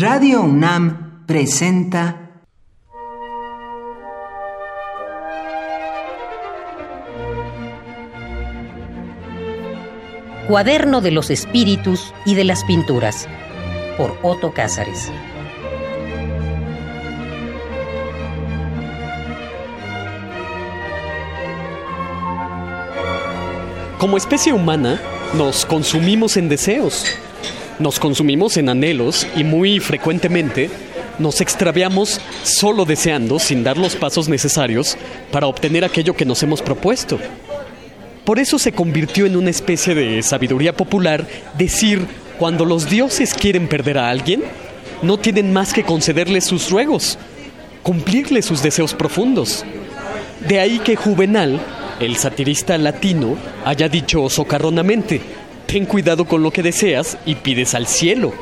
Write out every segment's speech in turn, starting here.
Radio UNAM presenta Cuaderno de los Espíritus y de las Pinturas por Otto Cázares. Como especie humana, nos consumimos en deseos, nos consumimos en anhelos y muy frecuentemente nos extraviamos solo deseando sin dar los pasos necesarios para obtener aquello que nos hemos propuesto. Por eso se convirtió en una especie de sabiduría popular decir, cuando los dioses quieren perder a alguien, no tienen más que concederle sus ruegos, cumplirle sus deseos profundos. De ahí que Juvenal el satirista latino haya dicho socarronamente, ten cuidado con lo que deseas y pides al cielo.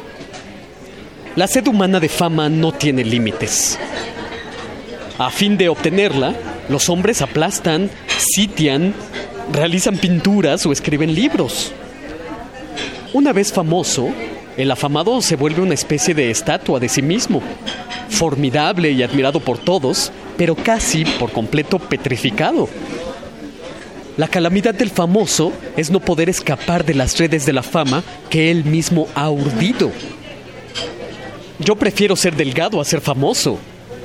La sed humana de fama no tiene límites. A fin de obtenerla, los hombres aplastan, sitian, realizan pinturas o escriben libros. Una vez famoso, el afamado se vuelve una especie de estatua de sí mismo, formidable y admirado por todos, pero casi por completo petrificado. La calamidad del famoso es no poder escapar de las redes de la fama que él mismo ha urdido. Yo prefiero ser delgado a ser famoso.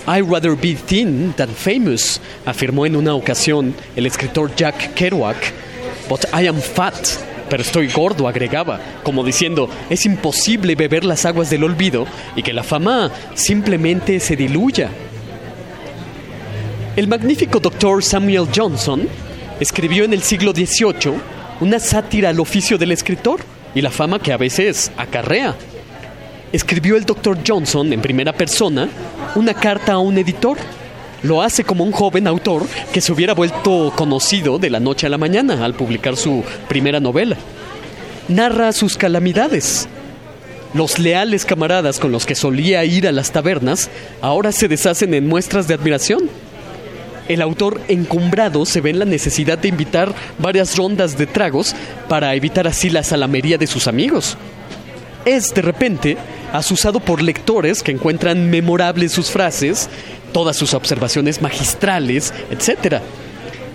I'd rather be thin than famous, afirmó en una ocasión el escritor Jack Kerouac. But I am fat, pero estoy gordo, agregaba, como diciendo, es imposible beber las aguas del olvido y que la fama simplemente se diluya. El magnífico doctor Samuel Johnson escribió en el siglo XVIII una sátira al oficio del escritor y la fama que a veces acarrea. Escribió el doctor Johnson en primera persona una carta a un editor. Lo hace como un joven autor que se hubiera vuelto conocido de la noche a la mañana al publicar su primera novela. Narra sus calamidades. Los leales camaradas con los que solía ir a las tabernas ahora se deshacen en muestras de admiración el autor encumbrado se ve en la necesidad de invitar varias rondas de tragos para evitar así la salamería de sus amigos. Es, de repente, asusado por lectores que encuentran memorables sus frases, todas sus observaciones magistrales, etc.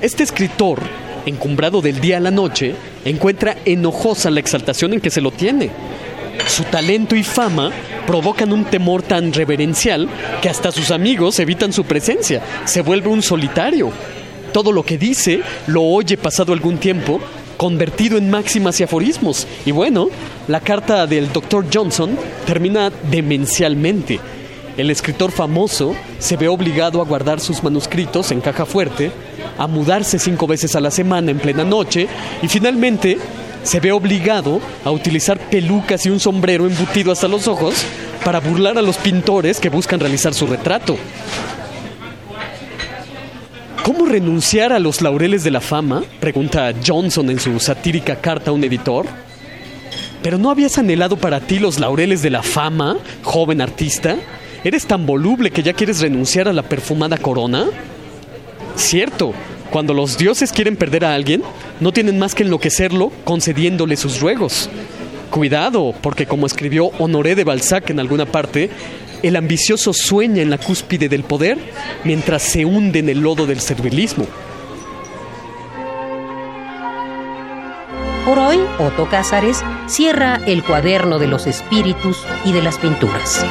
Este escritor, encumbrado del día a la noche, encuentra enojosa la exaltación en que se lo tiene. Su talento y fama provocan un temor tan reverencial que hasta sus amigos evitan su presencia. Se vuelve un solitario. Todo lo que dice lo oye pasado algún tiempo, convertido en máximas y aforismos. Y bueno, la carta del Dr. Johnson termina demencialmente. El escritor famoso se ve obligado a guardar sus manuscritos en caja fuerte, a mudarse cinco veces a la semana en plena noche y finalmente se ve obligado a utilizar pelucas y un sombrero embutido hasta los ojos para burlar a los pintores que buscan realizar su retrato. ¿Cómo renunciar a los laureles de la fama? Pregunta Johnson en su satírica carta a un editor. ¿Pero no habías anhelado para ti los laureles de la fama, joven artista? ¿Eres tan voluble que ya quieres renunciar a la perfumada corona? Cierto, cuando los dioses quieren perder a alguien, no tienen más que enloquecerlo concediéndole sus ruegos. Cuidado, porque como escribió Honoré de Balzac en alguna parte, el ambicioso sueña en la cúspide del poder mientras se hunde en el lodo del servilismo. Por hoy, Otto Cázares cierra el cuaderno de los espíritus y de las pinturas.